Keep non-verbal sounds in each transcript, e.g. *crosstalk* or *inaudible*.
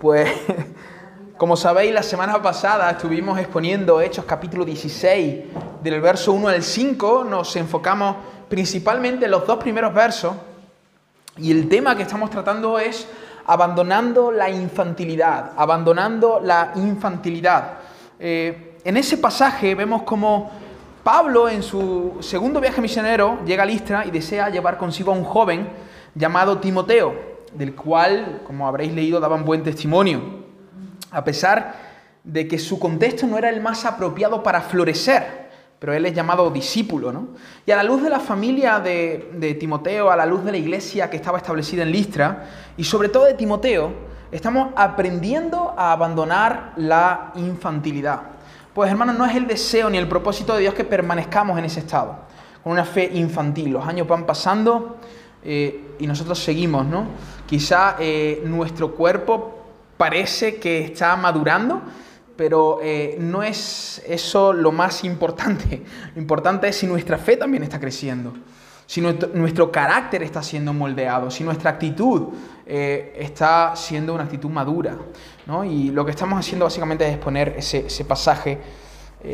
Pues, *laughs* como sabéis, la semana pasada estuvimos exponiendo Hechos capítulo 16, del verso 1 al 5, nos enfocamos principalmente en los dos primeros versos, y el tema que estamos tratando es abandonando la infantilidad, abandonando la infantilidad. Eh, en ese pasaje vemos como Pablo en su segundo viaje misionero llega a Listra y desea llevar consigo a un joven llamado Timoteo del cual, como habréis leído, daban buen testimonio, a pesar de que su contexto no era el más apropiado para florecer, pero él es llamado discípulo, ¿no? Y a la luz de la familia de, Timoteo, a la luz de la iglesia que estaba establecida en Listra, y sobre todo de Timoteo, estamos aprendiendo a abandonar la infantilidad. Pues hermanos, no es el deseo ni el propósito de Dios que permanezcamos en ese estado, con una fe infantil. Los años van pasando eh, y nosotros seguimos, ¿no? Quizá eh, nuestro cuerpo parece que está madurando, pero eh, no es eso lo más importante. Lo *laughs* importante es si nuestra fe también está creciendo, si nuestro, carácter está siendo moldeado, si nuestra actitud está siendo una actitud madura. ¿no? Y lo que estamos haciendo básicamente es exponer ese pasaje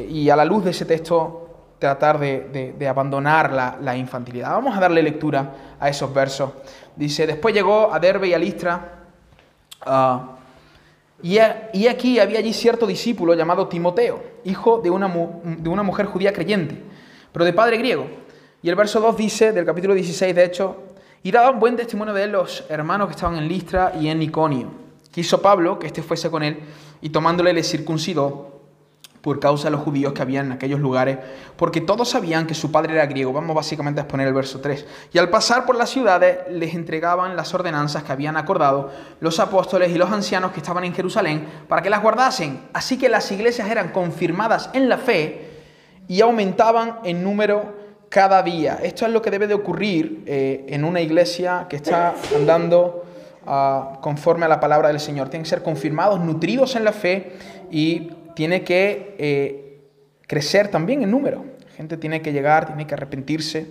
y a la luz de ese texto tratar de, abandonar la, infantilidad. Vamos a darle lectura a esos versos. Dice, después llegó a Derbe y a Listra, ah, y, aquí había allí cierto discípulo llamado Timoteo, hijo de una, de una mujer judía creyente, pero de padre griego. Y el verso 2 dice, del capítulo 16, de hecho, y daban buen testimonio de él los hermanos que estaban en Listra y en Iconio. Quiso Pablo que éste fuese con él, y tomándole le circuncidó por causa de los judíos que había en aquellos lugares, porque todos sabían que su padre era griego. Vamos básicamente a exponer el verso 3. Y al pasar por las ciudades les entregaban las ordenanzas que habían acordado los apóstoles y los ancianos que estaban en Jerusalén para que las guardasen. Así que las iglesias eran confirmadas en la fe y aumentaban en número cada día. Esto es lo que debe de ocurrir eh, en una iglesia que está andando ah, conforme a la palabra del Señor. Tienen que ser confirmados, nutridos en la fe y tiene que eh, crecer también en número. La gente tiene que llegar, tiene que arrepentirse,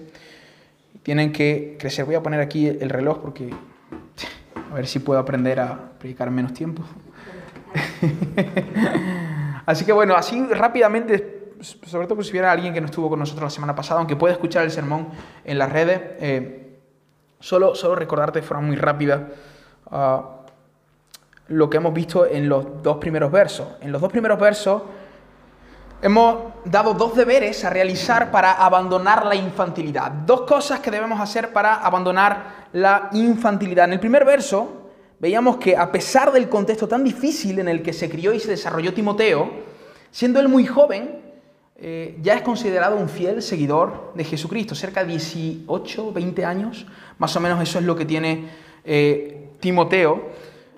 tienen que crecer. Voy a poner aquí el reloj porque a ver si puedo aprender a predicar en menos tiempo. *laughs* así que bueno, así rápidamente, sobre todo si hubiera alguien que no estuvo con nosotros la semana pasada, aunque puede escuchar el sermón en las redes, eh, solo, solo recordarte de forma muy rápida. Uh, lo que hemos visto en los dos primeros versos. En los dos primeros versos hemos dado dos deberes a realizar para abandonar la infantilidad. Dos cosas que debemos hacer para abandonar la infantilidad. En el primer verso veíamos que a pesar del contexto tan difícil en el que se crió y se desarrolló Timoteo, siendo él muy joven, eh, ya es considerado un fiel seguidor de Jesucristo, cerca de 18, 20 años, más o menos eso es lo que tiene eh, Timoteo.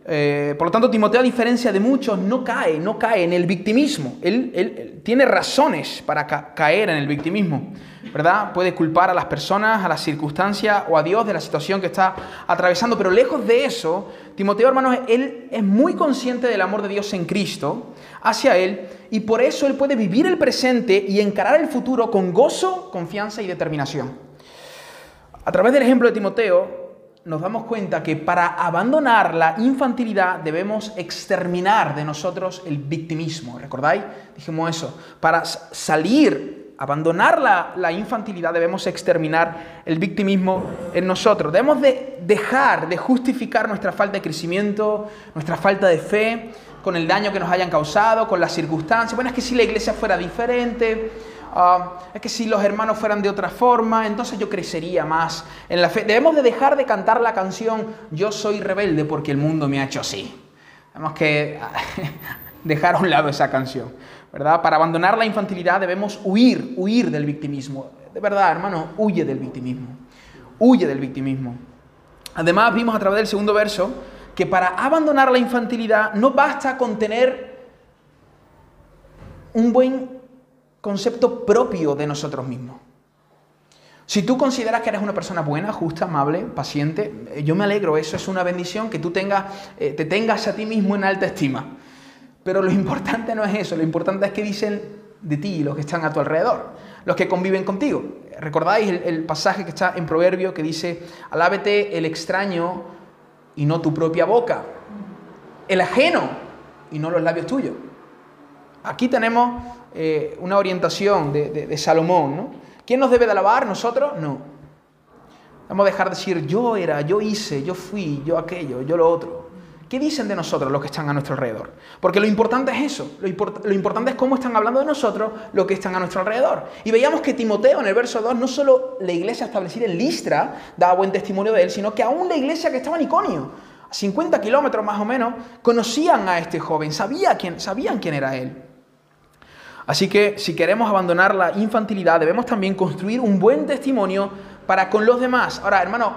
Eh, por lo tanto, Timoteo, a diferencia de muchos, no cae, no cae en el victimismo. Él, tiene razones para caer en el victimismo, ¿verdad? Puede culpar a las personas, a las circunstancias o a Dios de la situación que está atravesando, pero lejos de eso, Timoteo, hermanos, él es muy consciente del amor de Dios en Cristo hacia él y por eso él puede vivir el presente y encarar el futuro con gozo, confianza y determinación. A través del ejemplo de Timoteo, nos damos cuenta que para abandonar la infantilidad debemos exterminar de nosotros el victimismo. ¿Recordáis? Dijimos eso. Para salir, abandonar la, la, infantilidad debemos exterminar el victimismo en nosotros. Debemos de dejar de justificar nuestra falta de crecimiento, nuestra falta de fe, con el daño que nos hayan causado, con las circunstancias. Bueno, es que si la iglesia fuera diferente, Ah, es que si los hermanos fueran de otra forma, entonces yo crecería más en la fe. Debemos de dejar de cantar la canción Yo soy rebelde porque el mundo me ha hecho así. Tenemos que *laughs* dejar a un lado esa canción, ¿verdad? Para abandonar la infantilidad debemos huir, huir del victimismo. De verdad, hermano, huye del victimismo. Huye del victimismo. Además, vimos a través del segundo verso que para abandonar la infantilidad no basta con tener un buen concepto propio de nosotros mismos. Si tú consideras que eres una persona buena, justa, amable, paciente, eh, yo me alegro, eso es una bendición que tú tengas, eh, te tengas a ti mismo en alta estima. Pero lo *laughs* importante no es eso, lo importante es que dicen de ti los que están a tu alrededor, los que conviven contigo. ¿Recordáis el, el pasaje que está en Proverbio que dice, alábete el extraño y no tu propia boca? el ajeno y no los labios tuyos. Aquí tenemos eh, una orientación de, Salomón. ¿no? ¿Quién nos debe de alabar? ¿Nosotros? No. Vamos a dejar de decir yo era, yo hice, yo fui, yo aquello, yo lo otro. ¿Qué dicen de nosotros los que están a nuestro alrededor? Porque lo importante es eso, lo, importante es cómo están hablando de nosotros los que están a nuestro alrededor. Y veíamos que Timoteo en el verso 2, no solo la iglesia establecida en Listra daba buen testimonio de él, sino que aún la iglesia que estaba en Iconio, a 50 kilómetros más o menos, conocían a este joven, sabía quién, sabían quién era él. Así que si queremos abandonar la infantilidad, debemos también construir un buen testimonio para con los demás. Ahora, hermano,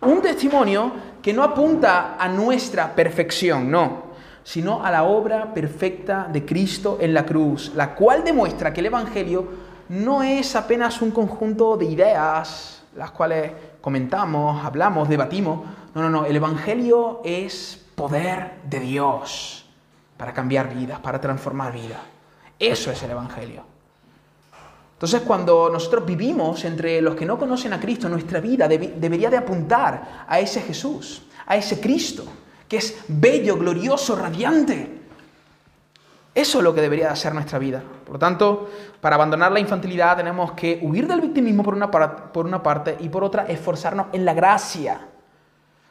un testimonio que no apunta a nuestra perfección, no, sino a la obra perfecta de Cristo en la cruz, la cual demuestra que el Evangelio no es apenas un conjunto de ideas, las cuales comentamos, hablamos, debatimos. No, no, no, el Evangelio es poder de Dios para cambiar vidas, para transformar vidas. Eso es el Evangelio. Entonces, cuando nosotros vivimos entre los que no conocen a Cristo, nuestra vida debería de apuntar a ese Jesús, a ese Cristo, que es bello, glorioso, radiante. Eso es lo que debería de ser nuestra vida. Por lo tanto, para abandonar la infantilidad tenemos que huir del victimismo por una, por una parte y por otra esforzarnos en la gracia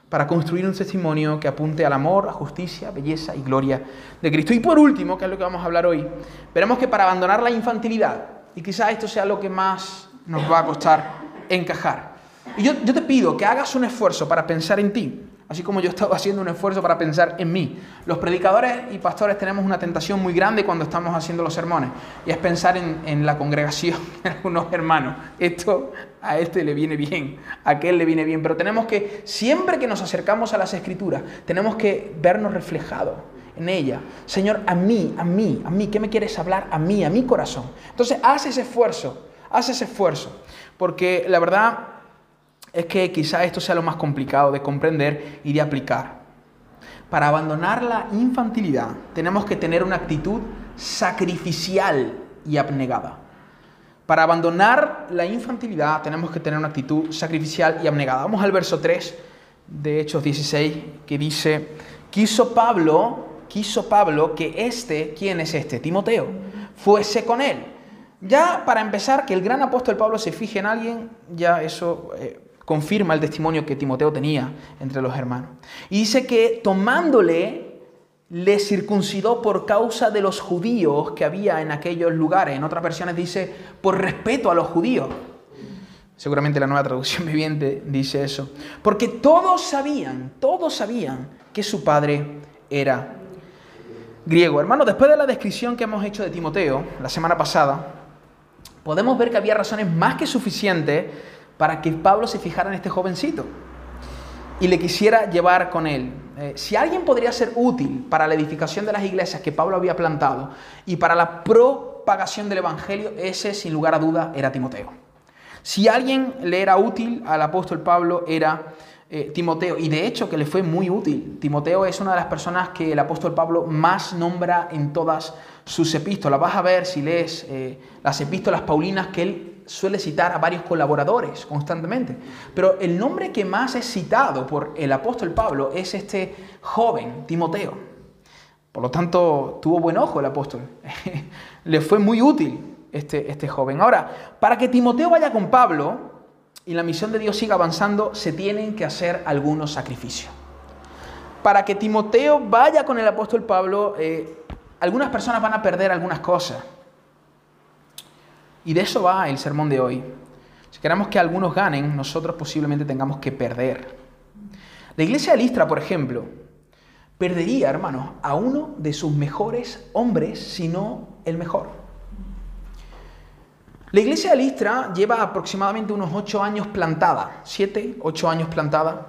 para construir un testimonio que apunte al amor, a justicia, belleza y gloria de Cristo. Y por último, que es lo que vamos a hablar hoy, veremos que para abandonar la infantilidad, y quizás esto sea lo que más nos va a costar encajar, y yo, yo te pido que hagas un esfuerzo para pensar en ti, así como yo he estado haciendo un esfuerzo para pensar en mí. Los predicadores y pastores tenemos una tentación muy grande cuando estamos haciendo los sermones, y es pensar en, la congregación, *laughs* en algunos hermanos. Esto a este le viene bien, a aquel le viene bien, pero tenemos que, siempre que nos acercamos a las escrituras, tenemos que vernos reflejados en ella. Señor, a mí, a mí, a mí, ¿qué me quieres hablar? A mí, a mi corazón. Entonces, haz ese esfuerzo, haz ese esfuerzo, porque la verdad es que quizá esto sea lo más complicado de comprender y de aplicar. Para abandonar la infantilidad tenemos que tener una actitud sacrificial y abnegada. Para abandonar la infantilidad tenemos que tener una actitud sacrificial y abnegada. Vamos al verso 3 de Hechos 16 que dice, quiso Pablo, quiso Pablo que este, ¿quién es este? Timoteo, fuese con él. Ya para empezar, que el gran apóstol Pablo se fije en alguien, ya eso eh, confirma el testimonio que Timoteo tenía entre los hermanos. Y dice que tomándole, le circuncidó por causa de los judíos que había en aquellos lugares. En otras versiones dice, por respeto a los judíos. Seguramente la nueva traducción *laughs* viviente dice eso. Porque todos sabían, todos sabían que su padre era griego. Hermano, después de la descripción que hemos hecho de Timoteo la semana pasada, podemos ver que había razones más que suficientes para que Pablo se fijara en este jovencito y le quisiera llevar con él. Eh, si alguien podría ser útil para la edificación de las iglesias que Pablo había plantado y para la propagación del Evangelio, ese sin lugar a duda era Timoteo. Si alguien le era útil al apóstol Pablo era eh, Timoteo, y de hecho que le fue muy útil. Timoteo es una de las personas que el apóstol Pablo más nombra en todas sus epístolas. Vas a ver si lees eh, las epístolas paulinas que él suele citar a varios colaboradores constantemente. Pero el nombre que más es citado por el apóstol Pablo es este joven, Timoteo. Por lo tanto, tuvo buen ojo el apóstol. *laughs* Le fue muy útil este, este joven. Ahora, para que Timoteo vaya con Pablo y la misión de Dios siga avanzando, se tienen que hacer algunos sacrificios. Para que Timoteo vaya con el apóstol Pablo, eh, algunas personas van a perder algunas cosas. Y de eso va el sermón de hoy. Si queremos que algunos ganen, nosotros posiblemente tengamos que perder. La iglesia de Listra, por ejemplo, perdería, hermanos, a uno de sus mejores hombres, si no el mejor. La iglesia de Listra lleva aproximadamente unos ocho años plantada, siete, ocho años plantada,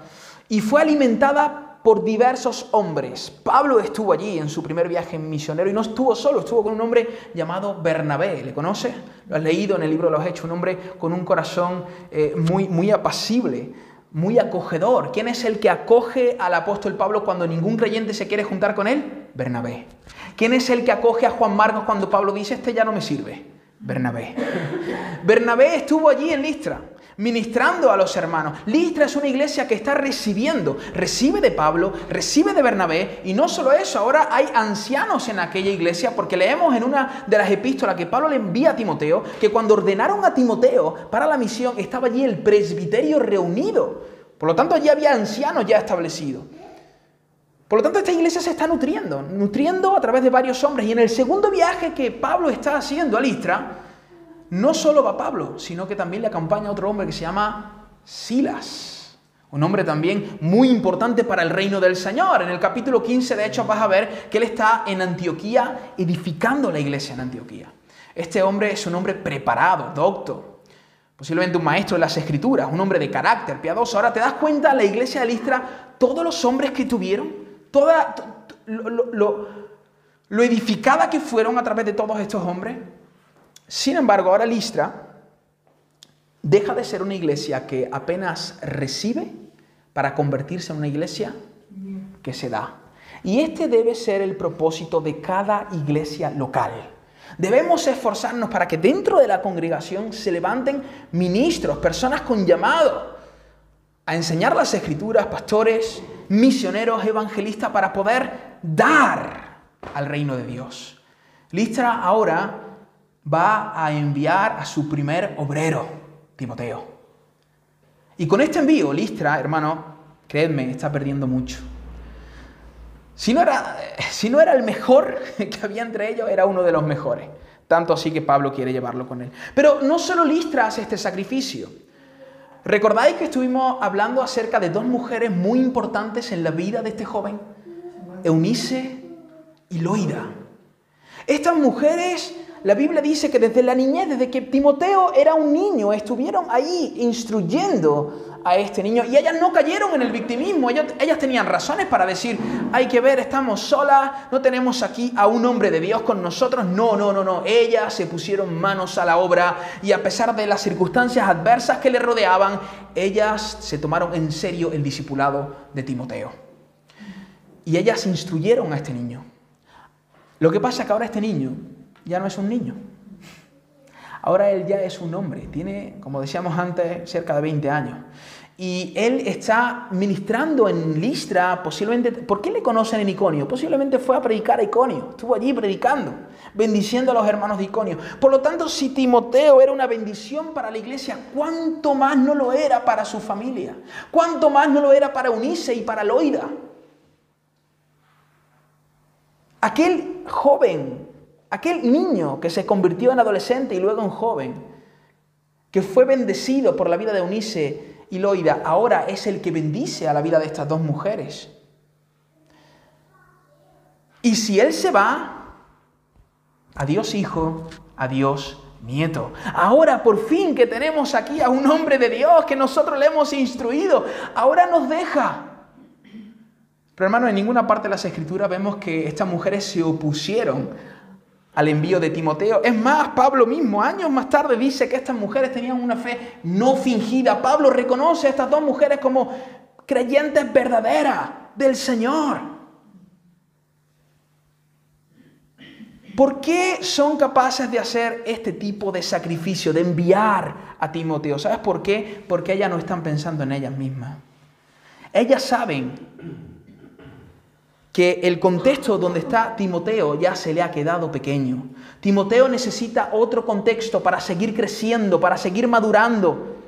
y fue alimentada por diversos hombres. Pablo estuvo allí en su primer viaje misionero y no estuvo solo, estuvo con un hombre llamado Bernabé. ¿Le conoce? Lo has leído en el libro de los Hechos, un hombre con un corazón eh, muy, muy apacible, muy acogedor. ¿Quién es el que acoge al apóstol Pablo cuando ningún creyente se quiere juntar con él? Bernabé. ¿Quién es el que acoge a Juan Marcos cuando Pablo dice, este ya no me sirve? Bernabé. *laughs* Bernabé estuvo allí en Listra. Ministrando a los hermanos. Listra es una iglesia que está recibiendo, recibe de Pablo, recibe de Bernabé, y no solo eso, ahora hay ancianos en aquella iglesia, porque leemos en una de las epístolas que Pablo le envía a Timoteo, que cuando ordenaron a Timoteo para la misión, estaba allí el presbiterio reunido. Por lo tanto, allí había ancianos ya establecidos. Por lo tanto, esta iglesia se está nutriendo, nutriendo a través de varios hombres. Y en el segundo viaje que Pablo está haciendo a Listra, no solo va Pablo, sino que también le acompaña otro hombre que se llama Silas. Un hombre también muy importante para el reino del Señor. En el capítulo 15, de hecho, vas a ver que él está en Antioquía edificando la iglesia en Antioquía. Este hombre es un hombre preparado, docto, posiblemente un maestro de las escrituras, un hombre de carácter, piadoso. Ahora te das cuenta, la iglesia de Listra, todos los hombres que tuvieron, toda, lo, lo edificada que fueron a través de todos estos hombres, sin embargo, ahora Listra deja de ser una iglesia que apenas recibe para convertirse en una iglesia que se da. Y este debe ser el propósito de cada iglesia local. Debemos esforzarnos para que dentro de la congregación se levanten ministros, personas con llamado a enseñar las escrituras, pastores, misioneros, evangelistas, para poder dar al reino de Dios. Listra ahora va a enviar a su primer obrero, Timoteo. Y con este envío, Listra, hermano, creedme, está perdiendo mucho. Si no, era, *laughs* si no era el mejor *laughs* que había entre ellos, era uno de los mejores. Tanto así que Pablo quiere llevarlo con él. Pero no solo Listra hace este sacrificio. ¿Recordáis que estuvimos hablando acerca de dos mujeres muy importantes en la vida de este joven? Eunice y Loida. Estas mujeres la Biblia dice que desde la niñez, desde que Timoteo era un niño, estuvieron ahí instruyendo a este niño y ellas no cayeron en el victimismo, ellas, ellas, tenían razones para decir, hay que ver, estamos solas, no tenemos aquí a un hombre de Dios con nosotros, no, no, no, no, ellas se pusieron manos a la obra y a pesar de las circunstancias adversas que le rodeaban, ellas se tomaron en serio el discipulado de Timoteo. Y ellas instruyeron a este niño. Lo que pasa es que ahora este niño ya no es un niño. Ahora él ya es un hombre, tiene, como decíamos antes, cerca de 20 años. Y él está ministrando en Listra, posiblemente, ¿por qué le conocen en Iconio? Posiblemente fue a predicar a Iconio, estuvo allí predicando, bendiciendo a los hermanos de Iconio. Por lo tanto, si Timoteo era una bendición para la iglesia, ¿cuánto más no lo era para su familia? ¿Cuánto más no lo era para Unice y para Loida? Aquel joven aquel niño que se convirtió en adolescente y luego en joven, que fue bendecido por la vida de Eunice y Loida, ahora es el que bendice a la vida de estas dos mujeres. Y si él se va, adiós hijo, adiós nieto. Ahora por fin que tenemos aquí a un hombre de Dios que nosotros le hemos instruido, ahora nos deja. Pero hermano, en ninguna parte de las escrituras vemos que estas mujeres se opusieron al envío de Timoteo. Es más, Pablo mismo, años más tarde, dice que estas mujeres tenían una fe no fingida. Pablo reconoce a estas dos mujeres como creyentes verdaderas del Señor. ¿Por qué son capaces de hacer este tipo de sacrificio, de enviar a Timoteo? ¿Sabes por qué? Porque ellas no están pensando en ellas mismas. Ellas saben que el contexto donde está Timoteo ya se le ha quedado pequeño. Timoteo necesita otro contexto para seguir creciendo, para seguir madurando,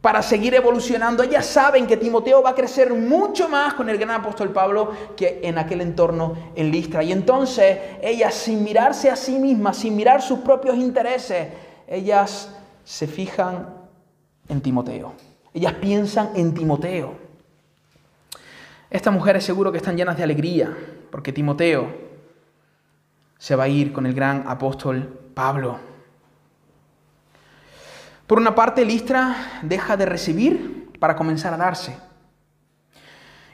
para seguir evolucionando. Ellas saben que Timoteo va a crecer mucho más con el gran apóstol Pablo que en aquel entorno en Listra. Y entonces ellas, sin mirarse a sí mismas, sin mirar sus propios intereses, ellas se fijan en Timoteo. Ellas piensan en Timoteo. Estas mujeres seguro que están llenas de alegría, porque Timoteo se va a ir con el gran apóstol Pablo. Por una parte, Listra deja de recibir para comenzar a darse.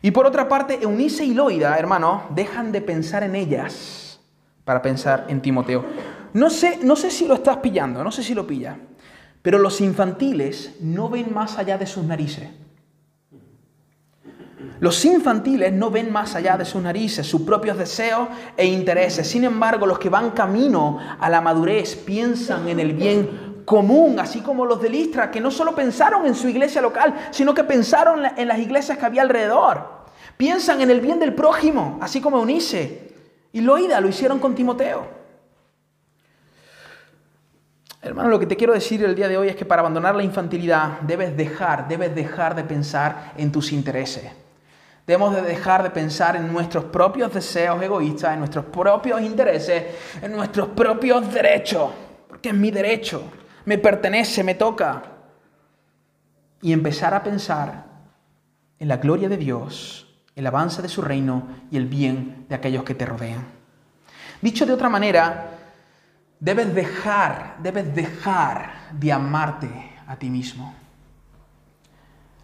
Y por otra parte, Eunice y Loida, hermano, dejan de pensar en ellas para pensar en Timoteo. No sé, no sé si lo estás pillando, no sé si lo pilla, pero los infantiles no ven más allá de sus narices. Los infantiles no ven más allá de sus narices, sus propios deseos e intereses. Sin embargo, los que van camino a la madurez piensan en el bien común, así como los de Listra, que no solo pensaron en su iglesia local, sino que pensaron en las iglesias que había alrededor. Piensan en el bien del prójimo, así como Eunice y Loida lo hicieron con Timoteo. Hermano, lo que te quiero decir el día de hoy es que para abandonar la infantilidad debes dejar, debes dejar de pensar en tus intereses. Debemos de dejar de pensar en nuestros propios deseos egoístas, en nuestros propios intereses, en nuestros propios derechos, porque es mi derecho, me pertenece, me toca. Y empezar a pensar en la gloria de Dios, el avance de su reino y el bien de aquellos que te rodean. Dicho de otra manera, Debes dejar, debes dejar de amarte a ti mismo.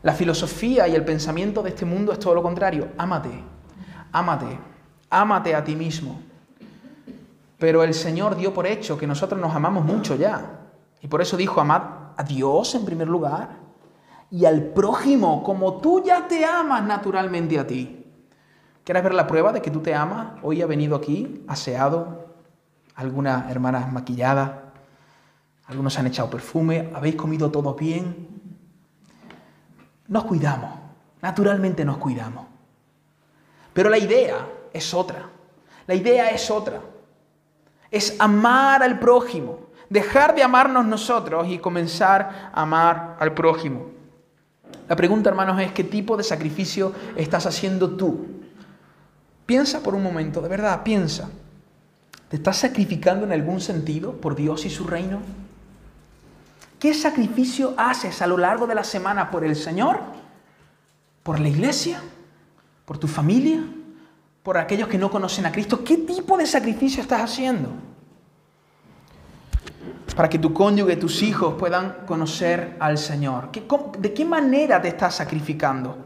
La filosofía y el pensamiento de este mundo es todo lo contrario. Ámate, ámate, ámate a ti mismo. Pero el Señor dio por hecho que nosotros nos amamos mucho ya. Y por eso dijo, amad a Dios en primer lugar y al prójimo como tú ya te amas naturalmente a ti. ¿Quieres ver la prueba de que tú te amas? Hoy ha venido aquí aseado, algunas hermanas maquilladas, algunos han echado perfume, habéis comido todo bien. Nos cuidamos, naturalmente nos cuidamos. Pero la idea es otra. La idea es otra. Es amar al prójimo, dejar de amarnos nosotros y comenzar a amar al prójimo. La pregunta, hermanos, es qué tipo de sacrificio estás haciendo tú. Piensa por un momento, de verdad, piensa. ¿Te estás sacrificando en algún sentido por Dios y su reino? ¿Qué sacrificio haces a lo largo de la semana por el Señor? ¿Por la iglesia? ¿Por tu familia? ¿Por aquellos que no conocen a Cristo? ¿Qué tipo de sacrificio estás haciendo? Para que tu cónyuge, tus hijos puedan conocer al Señor. ¿De qué manera te estás sacrificando?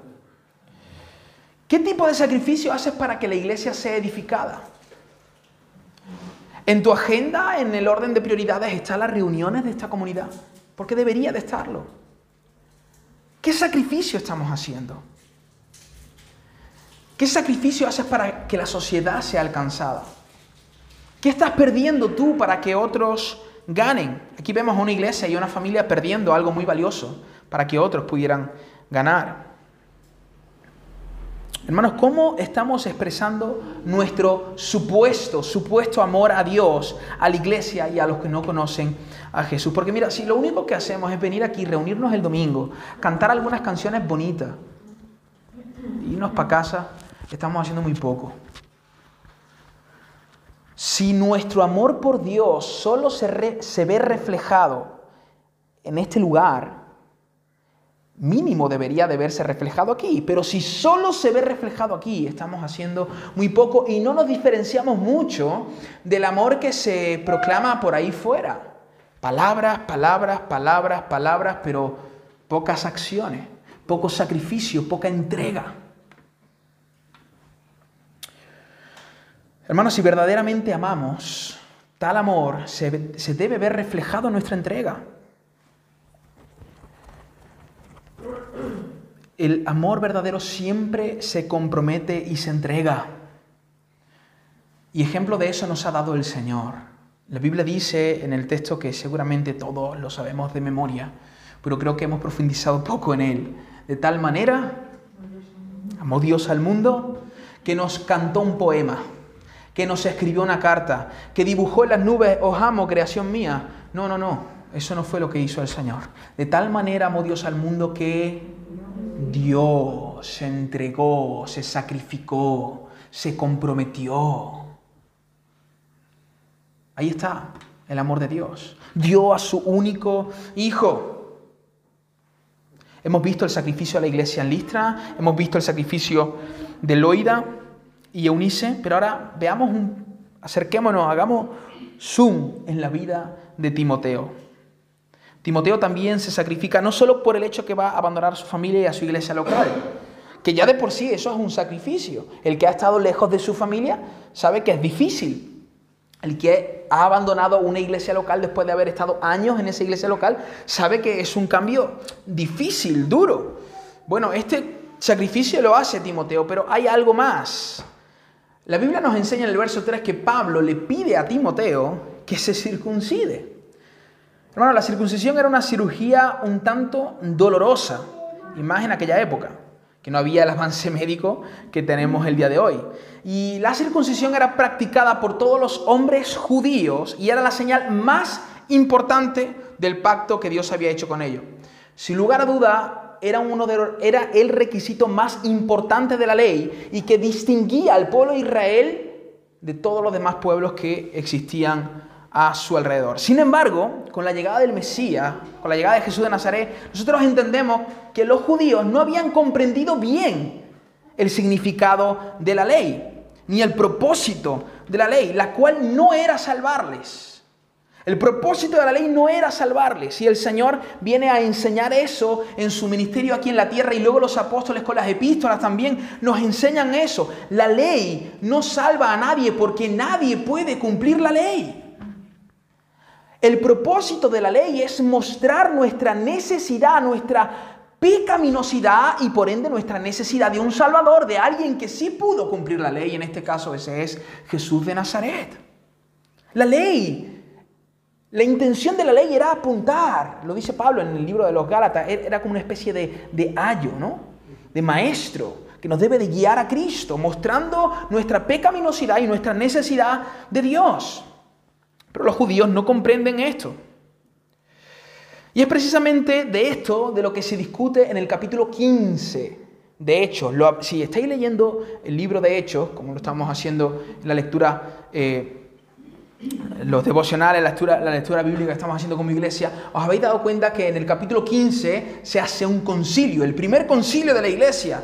¿Qué tipo de sacrificio haces para que la iglesia sea edificada? En tu agenda, en el orden de prioridades, están las reuniones de esta comunidad, porque debería de estarlo. ¿Qué sacrificio estamos haciendo? ¿Qué sacrificio haces para que la sociedad sea alcanzada? ¿Qué estás perdiendo tú para que otros ganen? Aquí vemos a una iglesia y una familia perdiendo algo muy valioso para que otros pudieran ganar. Hermanos, ¿cómo estamos expresando nuestro supuesto, supuesto amor a Dios, a la iglesia y a los que no conocen a Jesús? Porque mira, si lo único que hacemos es venir aquí, reunirnos el domingo, cantar algunas canciones bonitas, irnos para casa, estamos haciendo muy poco. Si nuestro amor por Dios solo se, se ve reflejado en este lugar, mínimo debería de verse reflejado aquí, pero si solo se ve reflejado aquí, estamos haciendo muy poco y no nos diferenciamos mucho del amor que se proclama por ahí fuera. Palabras, palabras, palabras, palabras, pero pocas acciones, poco sacrificio, poca entrega. Hermanos, si verdaderamente amamos, tal amor se, se debe ver reflejado en nuestra entrega. El amor verdadero siempre se compromete y se entrega. Y ejemplo de eso nos ha dado el Señor. La Biblia dice en el texto que seguramente todos lo sabemos de memoria, pero creo que hemos profundizado poco en él. De tal manera, amó Dios al mundo, que nos cantó un poema, que nos escribió una carta, que dibujó en las nubes, os amo, creación mía. No, no, no, eso no fue lo que hizo el Señor. De tal manera amó Dios al mundo que dio, se entregó, se sacrificó, se comprometió. Ahí está el amor de Dios. Dio a su único hijo. Hemos visto el sacrificio de la iglesia en Listra, hemos visto el sacrificio de Loida y Eunice, pero ahora veamos un, acerquémonos, hagamos zoom en la vida de Timoteo. Timoteo también se sacrifica no solo por el hecho que va a abandonar a su familia y a su iglesia local, que ya de por sí eso es un sacrificio. El que ha estado lejos de su familia sabe que es difícil. El que ha abandonado una iglesia local después de haber estado años en esa iglesia local sabe que es un cambio difícil, duro. Bueno, este sacrificio lo hace Timoteo, pero hay algo más. La Biblia nos enseña en el verso 3 que Pablo le pide a Timoteo que se circuncide. Hermano, la circuncisión era una cirugía un tanto dolorosa, y más en aquella época, que no había el avance *laughs* médico que tenemos el día de hoy. Y la circuncisión era practicada por todos los hombres judíos y era la señal más importante del pacto que Dios había hecho con ellos. Sin lugar a duda, era, uno de, era el requisito más importante de la ley y que distinguía al pueblo de Israel de todos los demás pueblos que existían a su alrededor. Sin embargo, con la llegada del Mesías, con la llegada de Jesús de Nazaret, nosotros entendemos que los judíos no habían comprendido bien el significado de la ley, ni el propósito de la ley, la cual no era salvarles. El propósito de la ley no era salvarles. Y el Señor viene a enseñar eso en su ministerio aquí en la tierra y luego los apóstoles con las epístolas también nos enseñan eso. La ley no salva a nadie porque nadie puede cumplir la ley. El propósito de la ley es mostrar nuestra necesidad, nuestra pecaminosidad y por ende nuestra necesidad de un Salvador, de alguien que sí pudo cumplir la ley. En este caso ese es Jesús de Nazaret. La ley, la intención de la ley era apuntar, lo dice Pablo en el libro de los Gálatas, er, era como una especie de, de ayo, ¿no? De maestro que nos debe de guiar a Cristo, mostrando nuestra pecaminosidad y nuestra necesidad de Dios. Pero los judíos no comprenden esto. Y es precisamente de esto de lo que se discute en el capítulo 15 de Hechos. si estáis leyendo el libro de Hechos, como lo estamos haciendo en la lectura, eh, los devocionales, la lectura, la lectura bíblica que estamos haciendo como iglesia, os habéis dado cuenta que en el capítulo 15 se hace un concilio, el primer concilio de la iglesia.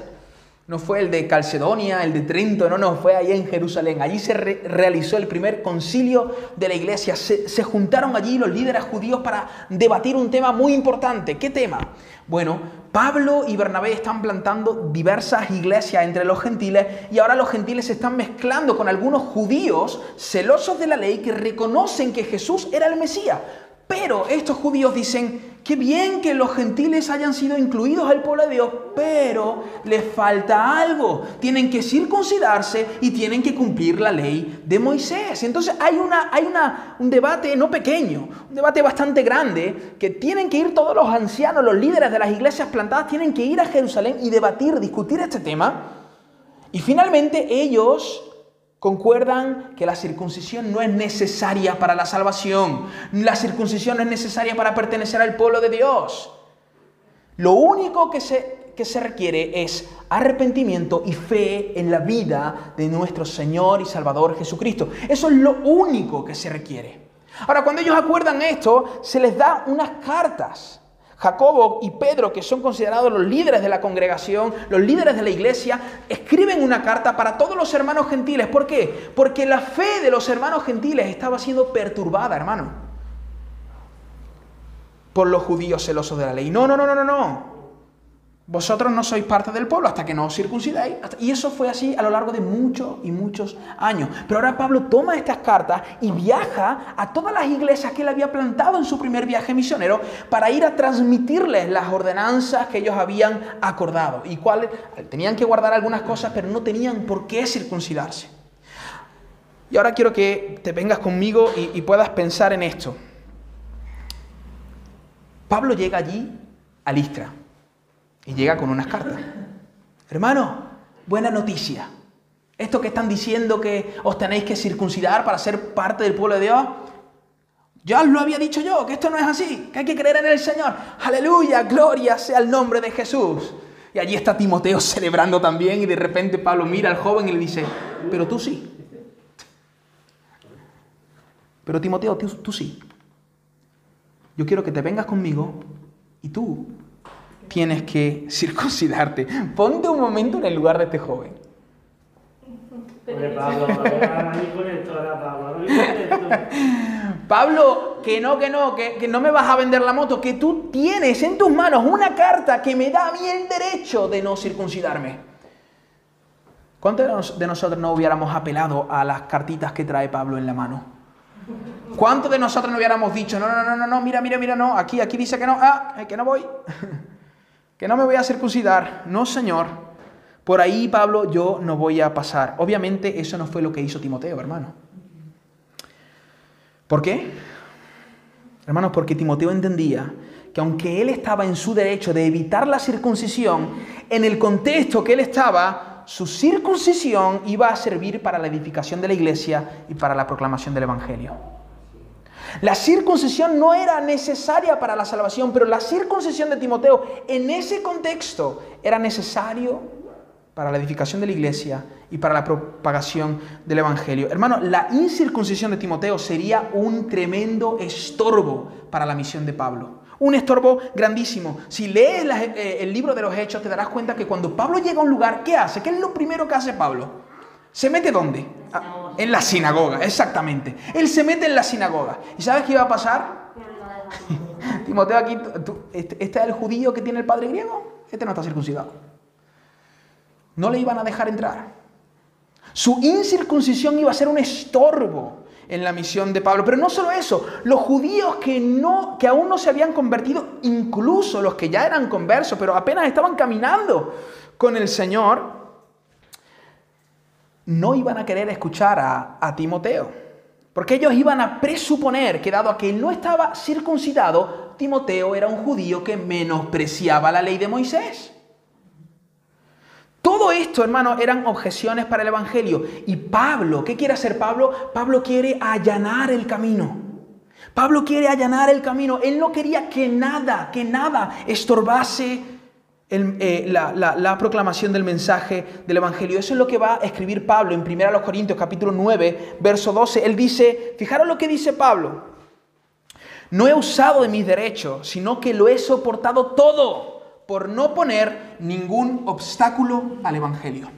No fue el de Calcedonia, el de Trento, no, no, fue ahí en Jerusalén. Allí se realizó el primer concilio de la iglesia. Se, se, juntaron allí los líderes judíos para debatir un tema muy importante. ¿Qué tema? Bueno, Pablo y Bernabé están plantando diversas iglesias entre los gentiles y ahora los gentiles se están mezclando con algunos judíos celosos de la ley que reconocen que Jesús era el Mesías. Pero estos judíos dicen, qué bien que los gentiles hayan sido incluidos al pueblo de Dios, pero les falta algo. Tienen que circuncidarse y tienen que cumplir la ley de Moisés. Entonces hay, una, hay una, un debate no pequeño, un debate bastante grande, que tienen que ir todos los ancianos, los líderes de las iglesias plantadas, tienen que ir a Jerusalén y debatir, discutir este tema. Y finalmente ellos Concuerdan que la circuncisión no es necesaria para la salvación. La circuncisión no es necesaria para pertenecer al pueblo de Dios. Lo único que se, que se requiere es arrepentimiento y fe en la vida de nuestro Señor y Salvador Jesucristo. Eso es lo único que se requiere. Ahora, cuando ellos acuerdan esto, se les da unas cartas Jacobo y Pedro, que son considerados los líderes de la congregación, los líderes de la iglesia, escriben una carta para todos los hermanos gentiles. ¿Por qué? Porque la fe de los hermanos gentiles estaba siendo perturbada, hermano, por los judíos celosos de la ley. No, no, no, no, no, no. Vosotros no sois parte del pueblo hasta que no os circuncidáis. Y eso fue así a lo largo de muchos y muchos años. Pero ahora Pablo toma estas cartas y viaja a todas las iglesias que él había plantado en su primer viaje misionero para ir a transmitirles las ordenanzas que ellos habían acordado. Y cuáles tenían que guardar algunas cosas, pero no tenían por qué circuncidarse. Y ahora quiero que te vengas conmigo y, y puedas pensar en esto. Pablo llega allí a Listra y llega con unas cartas. Hermano, buena noticia. Esto que están diciendo que os tenéis que circuncidar para ser parte del pueblo de Dios, ya os lo había dicho yo, que esto no es así, que hay que creer en el Señor. Aleluya, gloria sea el nombre de Jesús. Y allí está Timoteo celebrando también y de repente Pablo mira al joven y le dice, pero tú sí. Pero Timoteo, tú, tú sí. Yo quiero que te vengas conmigo y tú tienes que circuncidarte. Ponte un momento en el lugar de este joven. Pablo, que no, que no, que, que, no me vas a vender la moto, que tú tienes en tus manos una carta que me da a mí el derecho de no circuncidarme. ¿Cuántos de nosotros no hubiéramos apelado a las cartitas que trae Pablo en la mano? ¿Cuántos de nosotros no hubiéramos dicho, no, no, no, no, no, mira, mira, mira, no, aquí, aquí dice que no, ah, que no voy? Que no me voy a circuncidar. No, Señor. Por ahí, Pablo, yo no voy a pasar. Obviamente eso no fue lo que hizo Timoteo, hermano. ¿Por qué? Hermanos, porque Timoteo entendía que aunque él estaba en su derecho de evitar la circuncisión, en el contexto que él estaba, su circuncisión iba a servir para la edificación de la iglesia y para la proclamación del Evangelio. La circuncisión no era necesaria para la salvación, pero la circuncisión de Timoteo en ese contexto era necesario para la edificación de la iglesia y para la propagación del Evangelio. Hermano, la incircuncisión de Timoteo sería un tremendo estorbo para la misión de Pablo. Un estorbo grandísimo. Si lees eh, el libro de los Hechos, te darás cuenta que cuando Pablo llega a un lugar, ¿qué hace? ¿Qué es lo primero que hace Pablo? ¿Se mete dónde? Ah, en la sinagoga, exactamente. Él se mete en la sinagoga. ¿Y sabes qué iba a pasar? *laughs* Timoteo, aquí, este, este es el judío que tiene el padre griego. Este no está circuncidado. No le iban a dejar entrar. Su incircuncisión iba a ser un estorbo en la misión de Pablo. Pero no solo eso, los judíos que, no, que aún no se habían convertido, incluso los que ya eran conversos, pero apenas estaban caminando con el Señor, no iban a querer escuchar a, Timoteo. Porque ellos iban a presuponer que dado a que él no estaba circuncidado, Timoteo era un judío que menospreciaba la ley de Moisés. Todo esto, hermano, eran objeciones para el Evangelio. Y Pablo, ¿qué quiere hacer Pablo? Pablo quiere allanar el camino. Pablo quiere allanar el camino. Él no quería que nada, que nada estorbase eh, la, proclamación del mensaje del Evangelio. Eso es lo que va a escribir Pablo en 1 Corintios capítulo 9, verso 12. Él dice, fijaros lo que dice Pablo. No he usado de mis derechos, sino que lo he soportado todo por no poner ningún obstáculo al Evangelio.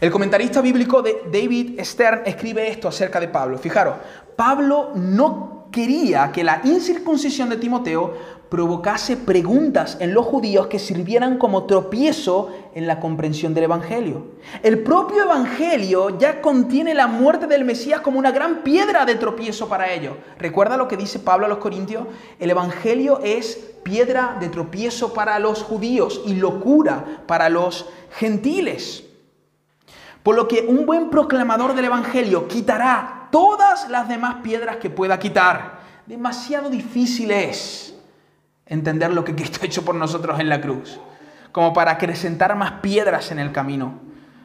El comentarista bíblico de David Stern escribe esto acerca de Pablo. Fijaros, Pablo no quería que la incircuncisión de Timoteo provocase preguntas en los judíos que sirvieran como tropiezo en la comprensión del Evangelio. El propio Evangelio ya contiene la muerte del Mesías como una gran piedra de tropiezo para ellos. ¿Recuerda lo que dice Pablo a los Corintios? El Evangelio es piedra de tropiezo para los judíos y locura para los gentiles. Por lo que un buen proclamador del Evangelio quitará todas las demás piedras que pueda quitar. Demasiado difícil es entender lo que Cristo ha hecho por nosotros en la cruz, como para acrecentar más piedras en el camino.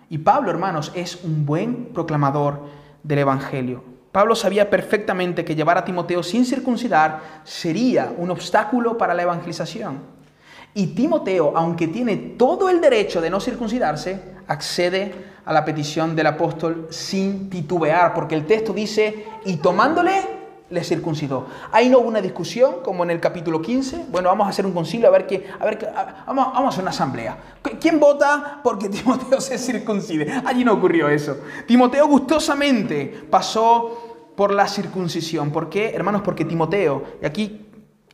Y Pablo, hermanos, es un buen proclamador del Evangelio. Pablo sabía perfectamente que llevar a Timoteo sin circuncidar sería un obstáculo para la evangelización. Y Timoteo, aunque tiene todo el derecho de no circuncidarse, accede a la petición del apóstol sin titubear, porque el texto dice, y tomándole le circuncidó. Ahí no hubo una discusión como en el capítulo 15. Bueno, vamos a hacer un concilio a ver qué, a ver vamos, vamos a hacer una asamblea. ¿Quién vota porque *laughs* Timoteo se circuncide? Allí no ocurrió eso. Timoteo gustosamente pasó por la circuncisión. ¿Por qué? Hermanos, porque Timoteo, y aquí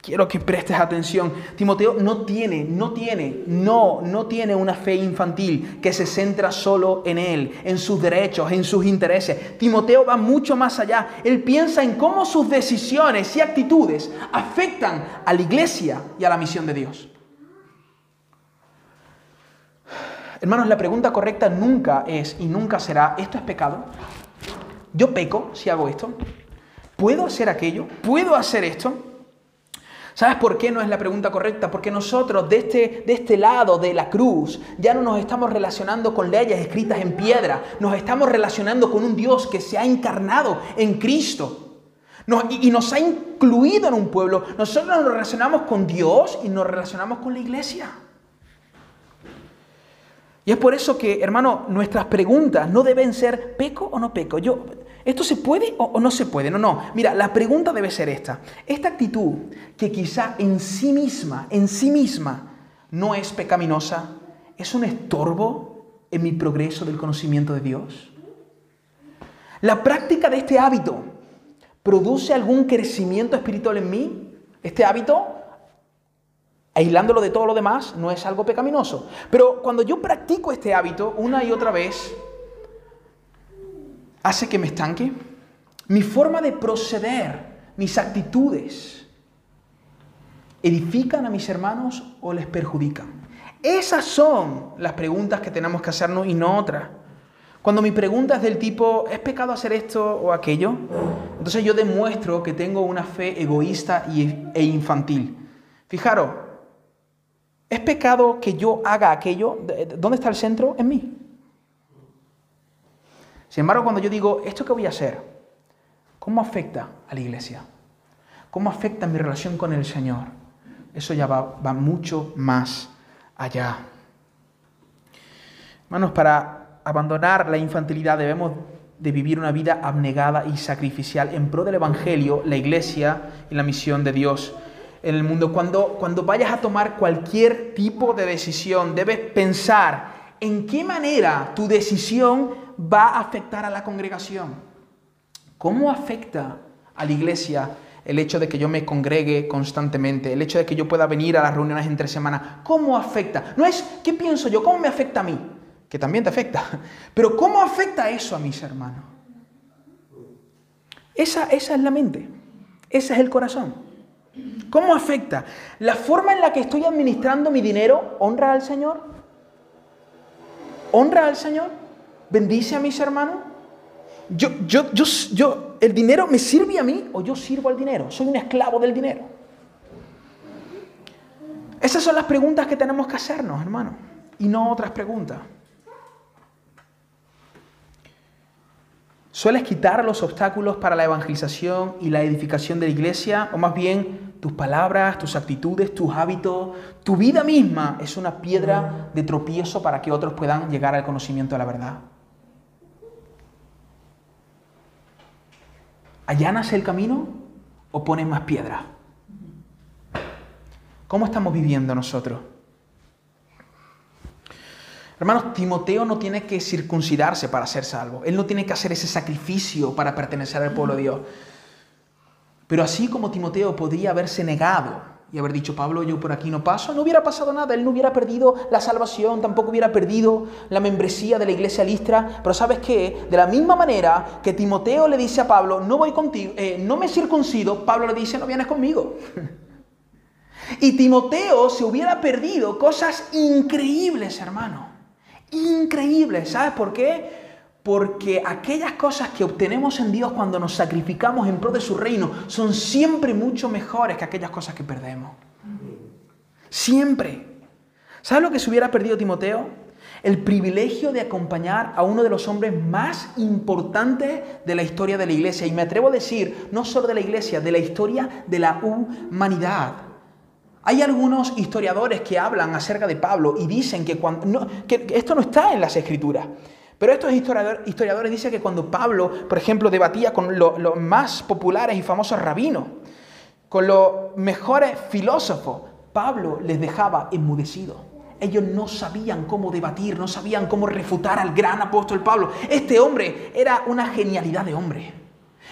Quiero que prestes atención. Timoteo no tiene, no tiene, no, no tiene una fe infantil que se centra solo en él, en sus derechos, en sus intereses. Timoteo va mucho más allá. Él piensa en cómo sus decisiones y actitudes afectan a la iglesia y a la misión de Dios. Hermanos, la pregunta correcta nunca es y nunca será, ¿esto es pecado? ¿Yo peco si hago esto? ¿Puedo hacer aquello? ¿Puedo hacer esto? ¿Sabes por qué no es la pregunta correcta? Porque nosotros de este, de este lado de la cruz ya no nos estamos relacionando con leyes escritas en piedra, nos estamos relacionando con un Dios que se ha encarnado en Cristo. y, nos ha incluido en un pueblo. Nosotros nos relacionamos con Dios y nos relacionamos con la iglesia. Y es por eso que, hermano, nuestras preguntas no deben ser peco o no peco. Yo, ¿Esto se puede o, no se puede? No, no. Mira, la pregunta debe ser esta. Esta actitud que quizá en sí misma, en sí misma, no es pecaminosa, ¿es un estorbo en mi progreso del conocimiento de Dios? ¿La práctica de este hábito produce algún crecimiento espiritual en mí? Este hábito, aislándolo de todo lo demás, no es algo pecaminoso. Pero cuando yo practico este hábito una y otra vez, hace que me estanque? Mi forma de proceder, mis actitudes, ¿edifican a mis hermanos o les perjudican? Esas son las preguntas que tenemos que hacernos y no otras. Cuando mi pregunta es del tipo, ¿es pecado hacer esto o aquello? entonces yo demuestro que tengo una fe egoísta e infantil. Fijaros, ¿es pecado que yo haga aquello? ¿Dónde está el centro? En mí. Sin embargo, cuando yo digo, ¿esto qué voy a hacer? ¿Cómo afecta a la iglesia? ¿Cómo afecta mi relación con el Señor? Eso ya va, va mucho más allá. Hermanos, para abandonar la infantilidad debemos de vivir una vida abnegada y sacrificial en pro del Evangelio, la iglesia y la misión de Dios en el mundo. Cuando, cuando vayas a tomar cualquier tipo de decisión, debes pensar en qué manera tu decisión va a afectar a la congregación. ¿Cómo afecta a la iglesia el hecho de que yo me congregue constantemente, el hecho de que yo pueda venir a las reuniones entre semanas? ¿Cómo afecta? No es qué pienso yo, cómo me afecta a mí, que también te afecta, *laughs* pero ¿cómo afecta eso a mis hermanos? Esa, esa es la mente, ese es el corazón. ¿Cómo afecta? ¿La forma en la que estoy administrando mi dinero honra al Señor? ¿Honra al Señor? ¿Bendice a mis hermanos? Yo, yo, yo, yo, ¿El dinero me sirve a mí o yo sirvo al dinero? Soy un esclavo del dinero. Esas son las preguntas que tenemos que hacernos, hermano, y no otras preguntas. ¿Sueles quitar los obstáculos para la evangelización y la edificación de la iglesia? O más bien, tus palabras, tus actitudes, tus hábitos, tu vida misma es una piedra de tropiezo para que otros puedan llegar al conocimiento de la verdad. ¿Allanas el camino o pones más piedra? ¿Cómo estamos viviendo nosotros? Hermanos, Timoteo no tiene que circuncidarse para ser salvo. Él no tiene que hacer ese sacrificio para pertenecer al pueblo de Dios. Pero así como Timoteo podría haberse negado y haber dicho, Pablo, yo por aquí no paso, no hubiera pasado nada. Él no hubiera perdido la salvación, tampoco hubiera perdido la membresía de la iglesia listra. Pero sabes qué? De la misma manera que Timoteo le dice a Pablo, no voy contigo, eh, no me circuncido, Pablo le dice, no vienes conmigo. *laughs* y Timoteo se hubiera perdido cosas increíbles, hermano increíble. ¿Sabes por qué? Porque aquellas cosas que obtenemos en Dios cuando nos sacrificamos en pro de su reino son siempre mucho mejores que aquellas cosas que perdemos. Siempre. ¿Sabes lo que se hubiera perdido Timoteo? El privilegio de acompañar a uno de los hombres más importantes de la historia de la iglesia. Y me atrevo a decir, no solo de la iglesia, de la historia de la humanidad. Hay algunos historiadores que hablan acerca de Pablo y dicen que, que esto no está en las escrituras. Pero estos historiadores, dicen que cuando Pablo, por ejemplo, debatía con los más populares y famosos rabinos, con los mejores filósofos, Pablo les dejaba enmudecidos. Ellos no sabían cómo debatir, no sabían cómo refutar al gran apóstol Pablo. Este hombre era una genialidad de hombre.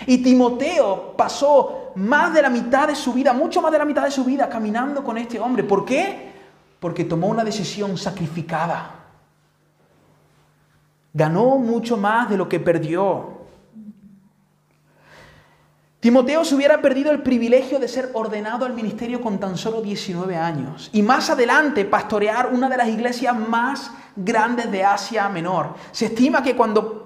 Y Timoteo pasó más de la mitad de su vida, mucho más de la mitad de su vida caminando con este hombre. ¿Por qué? Porque tomó una decisión sacrificada. Ganó mucho más de lo que perdió. Timoteo se hubiera perdido el privilegio de ser ordenado al ministerio con tan solo 19 años y más adelante pastorear una de las iglesias más grandes de Asia Menor. Se estima que cuando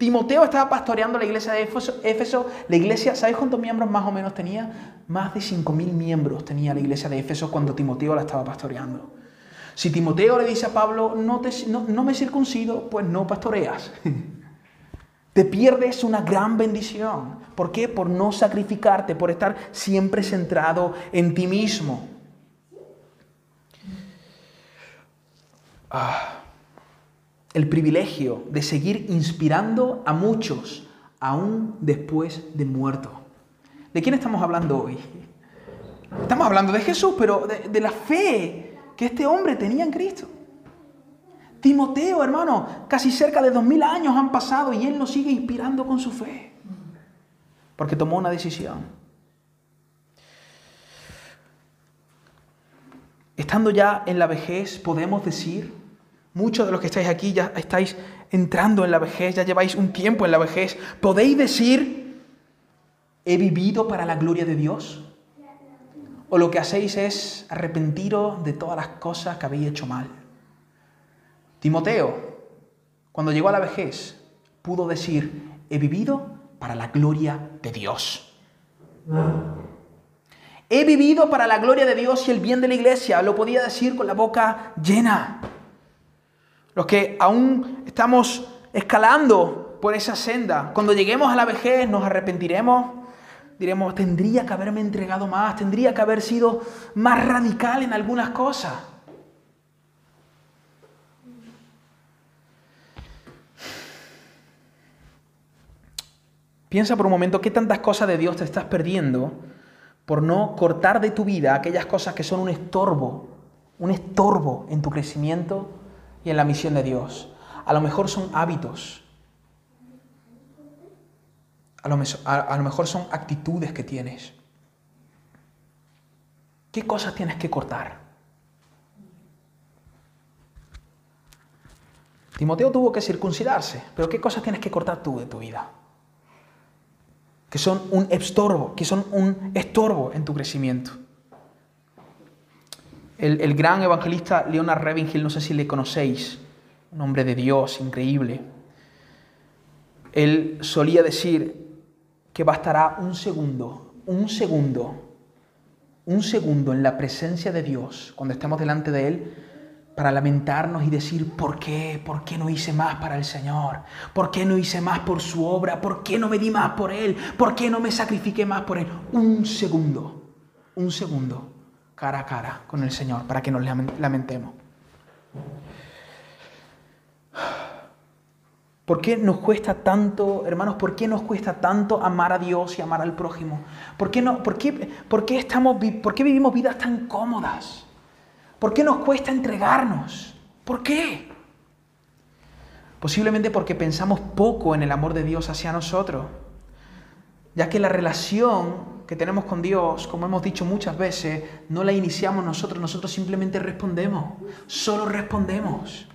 Timoteo estaba pastoreando la iglesia de Éfeso. La iglesia, ¿sabéis cuántos miembros más o menos tenía? Más de 5.000 miembros tenía la iglesia de Éfeso cuando Timoteo la estaba pastoreando. Si Timoteo le dice a Pablo, no, te, me circuncido, pues no pastoreas. *laughs* Te pierdes una gran bendición. ¿Por qué? Por no sacrificarte, por estar siempre centrado en ti mismo. Ah el privilegio de seguir inspirando a muchos aún después de muerto. ¿De quién estamos hablando hoy? Estamos hablando de Jesús, pero de, la fe que este hombre tenía en Cristo. Timoteo, hermano, casi cerca de dos mil años han pasado y él nos sigue inspirando con su fe. Porque tomó una decisión. Estando ya en la vejez, podemos decir Muchos de los que estáis aquí ya estáis entrando en la vejez, ya lleváis un tiempo en la vejez. ¿Podéis decir, he vivido para la gloria de Dios? ¿O lo que hacéis es arrepentiros de todas las cosas que habéis hecho mal? Timoteo, cuando llegó a la vejez, pudo decir, he vivido para la gloria de Dios. He vivido para la gloria de Dios y el bien de la iglesia, lo podía decir con la boca llena. Los que aún estamos escalando por esa senda, cuando lleguemos a la vejez nos arrepentiremos, diremos, tendría que haberme entregado más, tendría que haber sido más radical en algunas cosas. Piensa por un momento qué tantas cosas de Dios te estás perdiendo por no cortar de tu vida aquellas cosas que son un estorbo, un estorbo en tu crecimiento y en la misión de Dios. A lo mejor son hábitos, a lo, mejor son actitudes que tienes. ¿Qué cosas tienes que cortar? Timoteo tuvo que circuncidarse, pero ¿qué cosas tienes que cortar tú de tu vida? que son un estorbo, que son un estorbo en tu crecimiento. El, gran evangelista Leonard Ravenhill, no sé si le conocéis, un hombre de Dios increíble. Él solía decir que bastará un segundo, un segundo, un segundo en la presencia de Dios, cuando estemos delante de Él, para lamentarnos y decir, ¿por qué? ¿Por qué no hice más para el Señor? ¿Por qué no hice más por su obra? ¿Por qué no me di más por Él? ¿Por qué no me sacrifiqué más por Él? Un segundo, un segundo, cara a cara con el Señor, para que nos lamentemos. ¿Por qué nos cuesta tanto, hermanos, por qué nos cuesta tanto amar a Dios y amar al prójimo? ¿Por qué, no, por qué, por qué estamos, por qué vivimos vidas tan cómodas? ¿Por qué nos cuesta entregarnos? ¿Por qué? Posiblemente porque pensamos poco en el amor de Dios hacia nosotros, ya que la relación que tenemos con Dios, como hemos dicho muchas veces, no la iniciamos nosotros, nosotros simplemente respondemos, solo respondemos.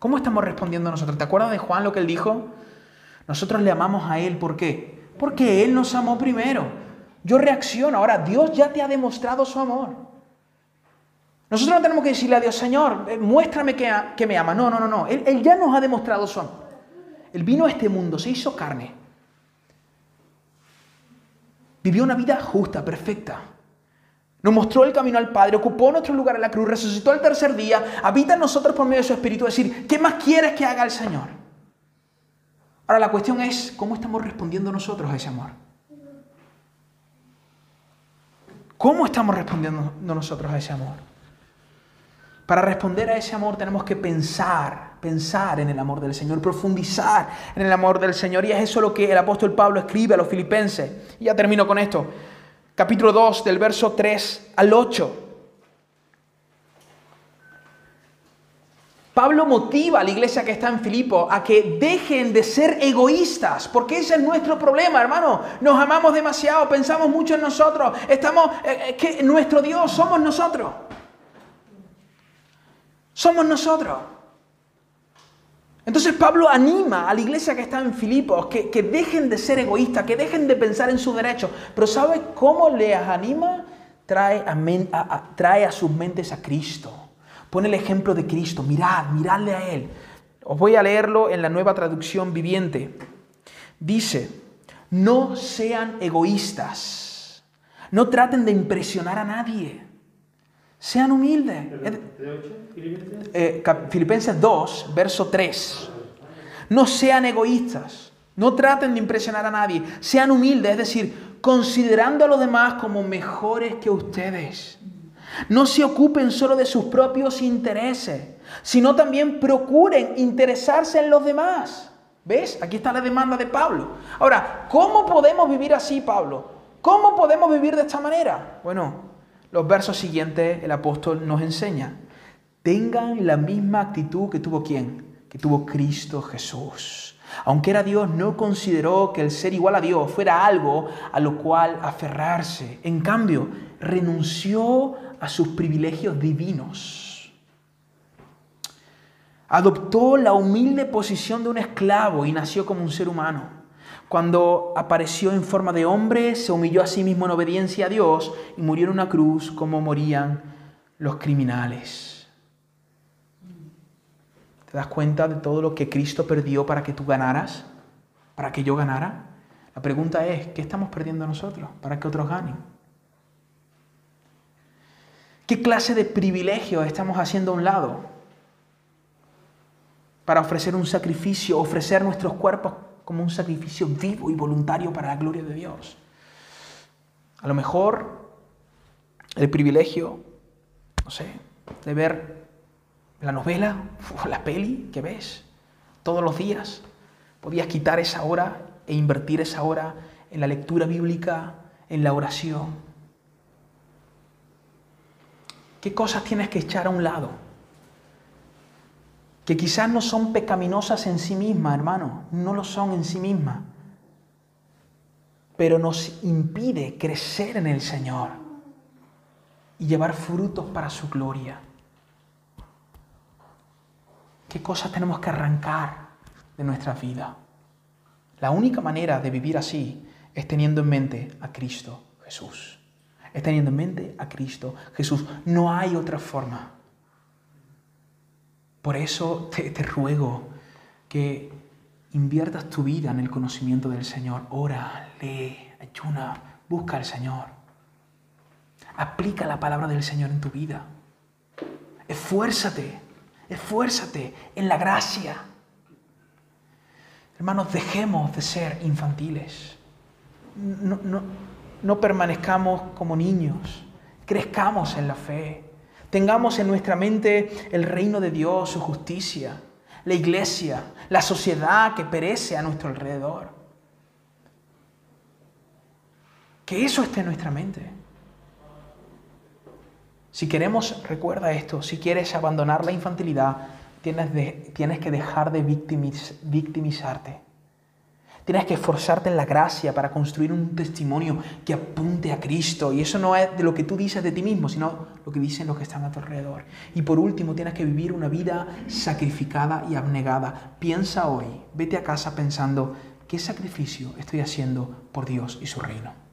¿Cómo estamos respondiendo nosotros? ¿Te acuerdas de Juan lo que él dijo? Nosotros le amamos a Él, ¿por qué? Porque Él nos amó primero. Yo reacciono, ahora Dios ya te ha demostrado su amor. Nosotros no tenemos que decirle a Dios, Señor, eh, muéstrame que, me ama. No, no, no, no. Él, él ya nos ha demostrado su amor. Él vino a este mundo, se hizo carne. Vivió una vida justa, perfecta. Nos mostró el camino al Padre, ocupó nuestro lugar en la cruz, resucitó el tercer día, habita en nosotros por medio de su Espíritu. Es decir, ¿qué más quieres que haga el Señor? Ahora la cuestión es, ¿cómo estamos respondiendo nosotros a ese amor? ¿Cómo estamos respondiendo nosotros a ese amor? Para responder a ese amor tenemos que pensar, pensar en el amor del Señor, profundizar en el amor del Señor. Y es eso lo que el apóstol Pablo escribe a los filipenses. Y ya termino con esto. Capítulo 2, del verso 3 al 8. Pablo motiva a la iglesia que está en Filipo a que dejen de ser egoístas, porque ese es nuestro problema, hermano. Nos amamos demasiado, pensamos mucho en nosotros, estamos, eh, eh, que nuestro Dios somos nosotros. Somos nosotros. Entonces Pablo anima a la iglesia que está en Filipos que, que dejen de ser egoístas, que dejen de pensar en sus derechos. Pero ¿sabe cómo les anima? Trae a, trae a sus mentes a Cristo. Pone el ejemplo de Cristo. Mirad, miradle a Él. Os voy a leerlo en la nueva traducción viviente. Dice, no sean egoístas. No traten de impresionar a nadie. Sean humildes. Eh, Filipenses 2, verso 3. No sean egoístas. No traten de impresionar a nadie. Sean humildes, es decir, considerando a los demás como mejores que ustedes. No se ocupen solo de sus propios intereses, sino también procuren interesarse en los demás. ¿Ves? Aquí está la demanda de Pablo. Ahora, ¿cómo podemos vivir así, Pablo? ¿Cómo podemos vivir de esta manera? Bueno, los versos siguientes el apóstol nos enseña. Tengan la misma actitud que tuvo quién? Que tuvo Cristo Jesús. Aunque era Dios, no consideró que el ser igual a Dios fuera algo a lo cual aferrarse. En cambio, renunció a sus privilegios divinos. Adoptó la humilde posición de un esclavo y nació como un ser humano. Cuando apareció en forma de hombre, se humilló a sí mismo en obediencia a Dios y murió en una cruz como morían los criminales. ¿Te das cuenta de todo lo que Cristo perdió para que tú ganaras? ¿Para que yo ganara? La pregunta es, ¿qué estamos perdiendo nosotros para que otros ganen? ¿Qué clase de privilegio estamos haciendo a un lado para ofrecer un sacrificio, ofrecer nuestros cuerpos como un sacrificio vivo y voluntario para la gloria de Dios? A lo mejor el privilegio, no sé, de ver la novela *laughs* la peli que ves todos los días. Podías quitar esa hora e invertir esa hora en la lectura bíblica, en la oración, ¿Qué cosas tienes que echar a un lado? Que quizás no son pecaminosas en sí mismas, hermano, no lo son en sí mismas, pero nos impide crecer en el Señor y llevar frutos para su gloria. ¿Qué cosas tenemos que arrancar de nuestra vida? La única manera de vivir así es teniendo en mente a Cristo Jesús es teniendo en mente a Cristo Jesús. No hay otra forma. Por eso te, ruego que inviertas tu vida en el conocimiento del Señor. Ora, lee, ayuna, busca al Señor. Aplica la palabra del Señor en tu vida. Esfuérzate, esfuérzate en la gracia. Hermanos, dejemos de ser infantiles. No, no, no permanezcamos como niños, crezcamos en la fe, tengamos en nuestra mente el reino de Dios, su justicia, la iglesia, la sociedad que perece a nuestro alrededor. Que eso esté en nuestra mente. Si queremos, recuerda esto, si quieres abandonar la infantilidad, tienes, que dejar de victimizarte. Tienes que esforzarte en la gracia para construir un testimonio que apunte a Cristo. Y eso no es de lo que tú dices de ti mismo, sino lo que dicen los que están a tu alrededor. Y por último, tienes que vivir una vida sacrificada y abnegada. Piensa hoy, vete a casa pensando, ¿qué sacrificio estoy haciendo por Dios y su reino?